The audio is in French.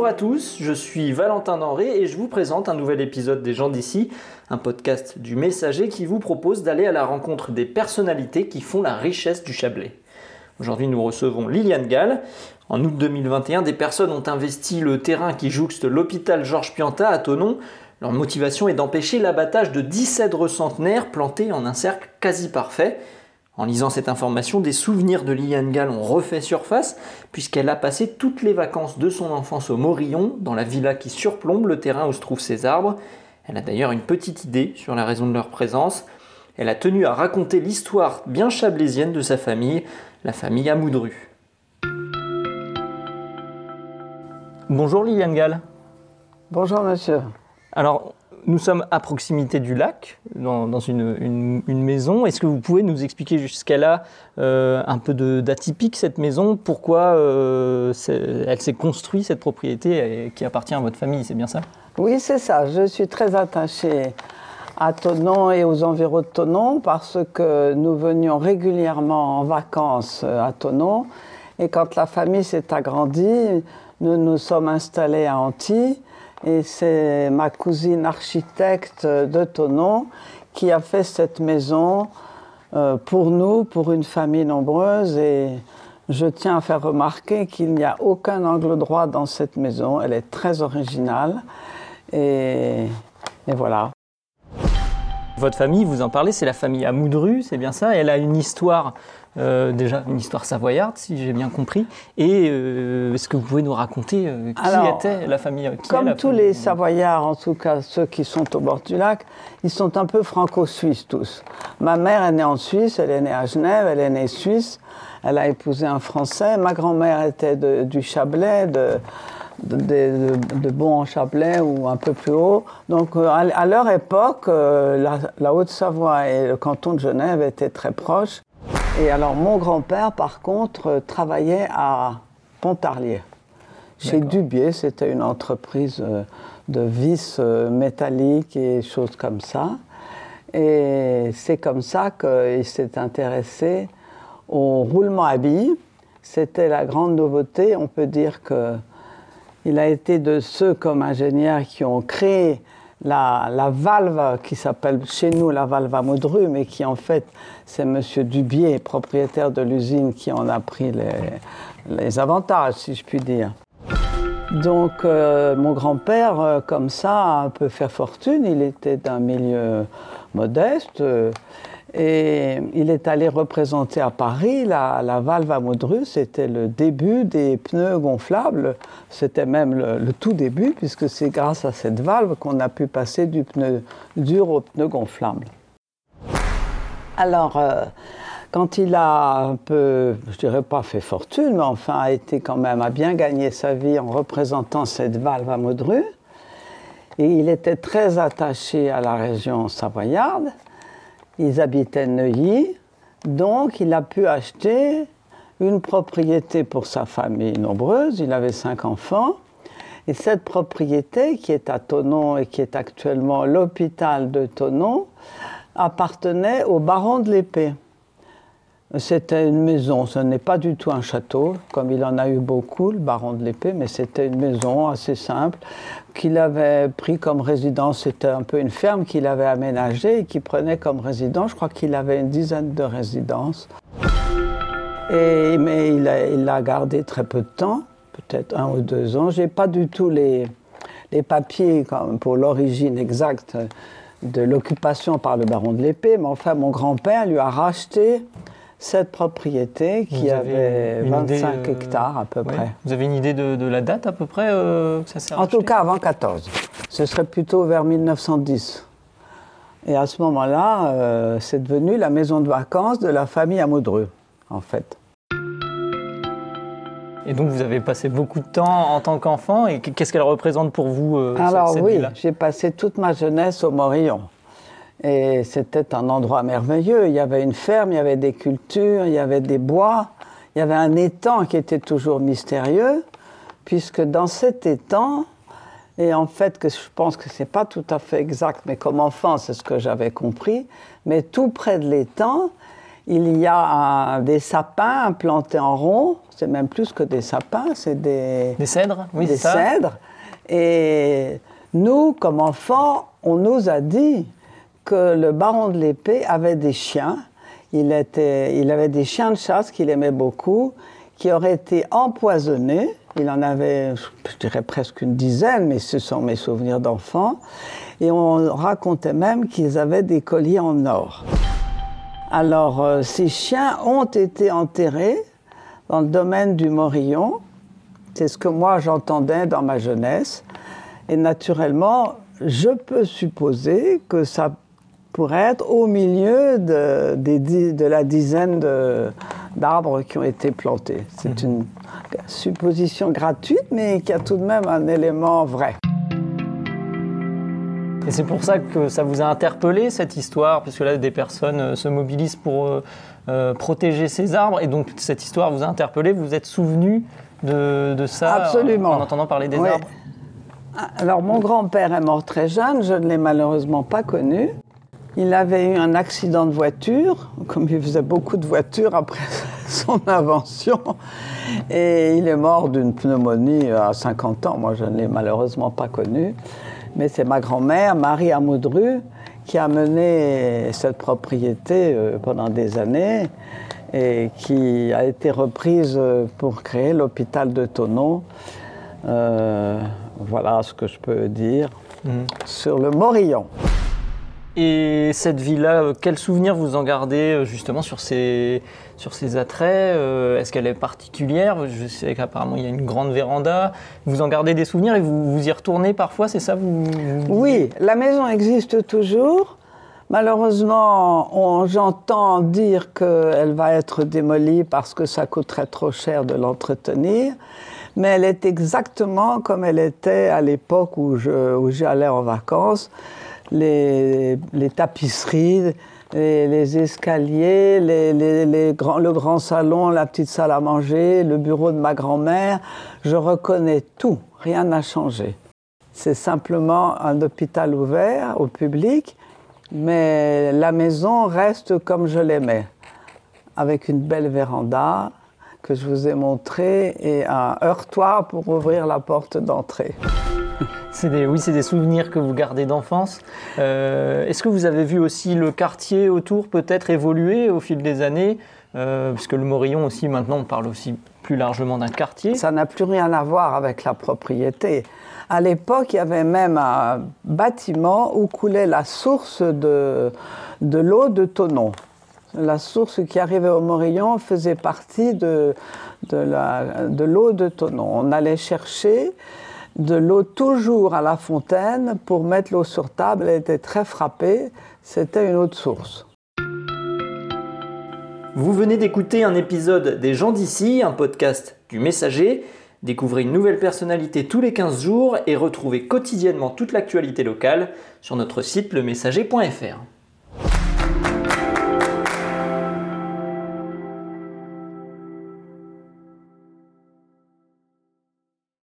Bonjour à tous, je suis Valentin Denré et je vous présente un nouvel épisode des gens d'ici, un podcast du Messager qui vous propose d'aller à la rencontre des personnalités qui font la richesse du Chablais. Aujourd'hui, nous recevons Liliane Gall. En août 2021, des personnes ont investi le terrain qui jouxte l'hôpital Georges Pianta à Tonon. Leur motivation est d'empêcher l'abattage de 10 cèdres centenaires plantés en un cercle quasi parfait. En lisant cette information, des souvenirs de Liliane Gall ont refait surface, puisqu'elle a passé toutes les vacances de son enfance au Morillon, dans la villa qui surplombe le terrain où se trouvent ces arbres. Elle a d'ailleurs une petite idée sur la raison de leur présence. Elle a tenu à raconter l'histoire bien chablaisienne de sa famille, la famille Amoudru. Bonjour Liliane Gall. Bonjour monsieur. Alors, nous sommes à proximité du lac, dans, une, maison. Est-ce que vous pouvez nous expliquer jusqu'à là euh, un peu d'atypique cette maison? Pourquoi euh, elle s'est construite, cette propriété qui appartient à votre famille? C'est bien ça? Oui, c'est ça. Je suis très attachée à Tonon et aux environs de Tonon parce que nous venions régulièrement en vacances à Tonon. Et quand la famille s'est agrandie, nous nous sommes installés à Antilles et c'est ma cousine architecte de Tonon qui a fait cette maison euh, pour nous, pour une famille nombreuse. Et je tiens à faire remarquer qu'il n'y a aucun angle droit dans cette maison. Elle est très originale. Et, et voilà. Votre famille, vous en parlez, c'est la famille Amoudru, c'est bien ça. Elle a une histoire euh, déjà une histoire savoyarde, si j'ai bien compris. Et euh, est-ce que vous pouvez nous raconter euh, qui était la famille Comme tous les Savoyards, en tout cas ceux qui sont au bord du lac, ils sont un peu franco-suisses tous. Ma mère est née en Suisse, elle est née à Genève, elle est née suisse, elle a épousé un Français. Ma grand-mère était du Chablais, de, de, Bon-en-Chablais ou un peu plus haut. Donc à, leur époque, la Haute-Savoie et le canton de Genève étaient très proches. Et alors, mon grand-père, par contre, euh, travaillait à Pontarlier. Chez Dubier, c'était une entreprise euh, de vis euh, métalliques et choses comme ça. Et c'est comme ça qu'il s'est intéressé au roulement à billes. C'était la grande nouveauté. On peut dire qu'il a été de ceux comme ingénieurs qui ont créé la, valve qui s'appelle chez nous la valve à Modru, mais qui en fait c'est M. Dubier, propriétaire de l'usine, qui en a pris les, avantages, si je puis dire. Donc euh, mon grand-père, euh, comme ça, a un peu fait fortune. Il était d'un milieu modeste. Euh, et il est allé représenter à Paris la, valve à Modrus. C'était le début des pneus gonflables. C'était même le, tout début, puisque c'est grâce à cette valve qu'on a pu passer du pneu dur au pneu gonflable. Alors, euh, quand il a un peu, je dirais pas fait fortune, mais enfin a été quand même, a bien gagné sa vie en représentant cette valve à Modrus, il était très attaché à la région savoyarde, ils habitaient Neuilly, donc il a pu acheter une propriété pour sa famille nombreuse, il avait cinq enfants, et cette propriété qui est à Tonon et qui est actuellement l'hôpital de Tonon appartenait au baron de l'Épée. C'était une maison, ce n'est pas du tout un château, comme il en a eu beaucoup, le baron de l'épée, mais c'était une maison assez simple qu'il avait pris comme résidence. C'était un peu une ferme qu'il avait aménagée et qu'il prenait comme résidence. Je crois qu'il avait une dizaine de résidences. Et, mais il l'a gardé très peu de temps, peut-être un ou deux ans. Je n'ai pas du tout les, les papiers pour l'origine exacte de l'occupation par le baron de l'épée, mais enfin mon grand-père lui a racheté cette propriété qui avait 25 euh, hectares à peu près. Vous avez une idée de, la date à peu près euh, que ça s'est En tout cas avant 14. Ce serait plutôt vers 1910. Et à ce moment-là, euh, c'est devenu la maison de vacances de la famille Amoudreux, en fait. Et donc vous avez passé beaucoup de temps en tant qu'enfant. Et qu'est-ce qu'elle représente pour vous Alors oui, j'ai passé toute ma jeunesse au Morillon. Et c'était un endroit merveilleux. Il y avait une ferme, il y avait des cultures, il y avait des bois, il y avait un étang qui était toujours mystérieux, puisque dans cet étang, et en fait, que je pense que ce n'est pas tout à fait exact, mais comme enfant, c'est ce que j'avais compris, mais tout près de l'étang, il y a des sapins plantés en rond. C'est même plus que des sapins, c'est des, des cèdres. Oui, des cèdres. Et nous, comme enfants, on nous a dit que le baron de l'épée avait des chiens. Il, était, il avait des chiens de chasse qu'il aimait beaucoup, qui auraient été empoisonnés. Il en avait, je dirais presque une dizaine, mais ce sont mes souvenirs d'enfant. Et on racontait même qu'ils avaient des colliers en or. Alors, euh, ces chiens ont été enterrés dans le domaine du Morillon. C'est ce que moi j'entendais dans ma jeunesse. Et naturellement, je peux supposer que ça pourrait être au milieu de, de la dizaine d'arbres qui ont été plantés. C'est mhm. une supposition gratuite, mais qui a tout de même un élément vrai. Et c'est pour ça que ça vous a interpellé cette histoire, parce que là des personnes euh, se mobilisent pour euh, euh, protéger ces arbres, et donc cette histoire vous a interpellé, vous vous êtes souvenu de, ça Absolument. En, entendant parler des arbres? Alors mon grand-père est mort très jeune, je ne l'ai malheureusement pas connu. Il avait eu un accident de voiture, comme il faisait beaucoup de voitures après son invention, et il est mort d'une pneumonie à 50 ans. Moi, je ne l'ai malheureusement pas connu mais c'est ma grand-mère, Marie Amoudru, qui a mené cette propriété euh, pendant des années et qui a été reprise euh, pour créer l'hôpital de Tonon. Euh, voilà ce que je peux dire mhm. sur le Morillon. Et cette villa, quel souvenir vous en gardez justement sur ces, sur ses attraits euh, Est-ce qu'elle est particulière? Je sais qu'apparemment il y a une grande véranda. Vous en gardez des souvenirs et vous, vous y retournez parfois, c'est ça? Oui, la maison existe toujours. Malheureusement, j'entends dire qu'elle va être démolie parce que ça coûterait trop cher de l'entretenir. Mais elle est exactement comme elle était à l'époque où j'allais en vacances. Les, tapisseries, les, escaliers, le grand salon, la petite salle à manger, le bureau de ma grand-mère. Je reconnais tout, rien n'a changé. C'est simplement un hôpital ouvert au public, mais la maison reste comme je l'aimais, avec une belle véranda que je vous ai montrée et un heurtoir pour ouvrir la porte d'entrée. Oui, c'est des souvenirs que vous gardez d'enfance. Euh, est-ce que vous avez vu aussi le quartier autour peut-être évoluer au fil des années euh, Parce que le Morillon aussi, maintenant, on parle aussi plus largement d'un quartier? Ça n'a plus rien à voir avec la propriété. À l'époque, il y avait même un bâtiment où coulait la source de, de l'eau de Tonon. La source qui arrivait au Morillon faisait partie de, de l'eau de, de Tonon. On allait chercher de l'eau toujours à la fontaine pour mettre l'eau sur table. Elle était très frappée. C'était une de source. Vous venez d'écouter un épisode des gens d'ici, un podcast du Messager. Découvrez une nouvelle personnalité tous les 15 jours et retrouvez quotidiennement toute l'actualité locale sur notre site lemessager.fr.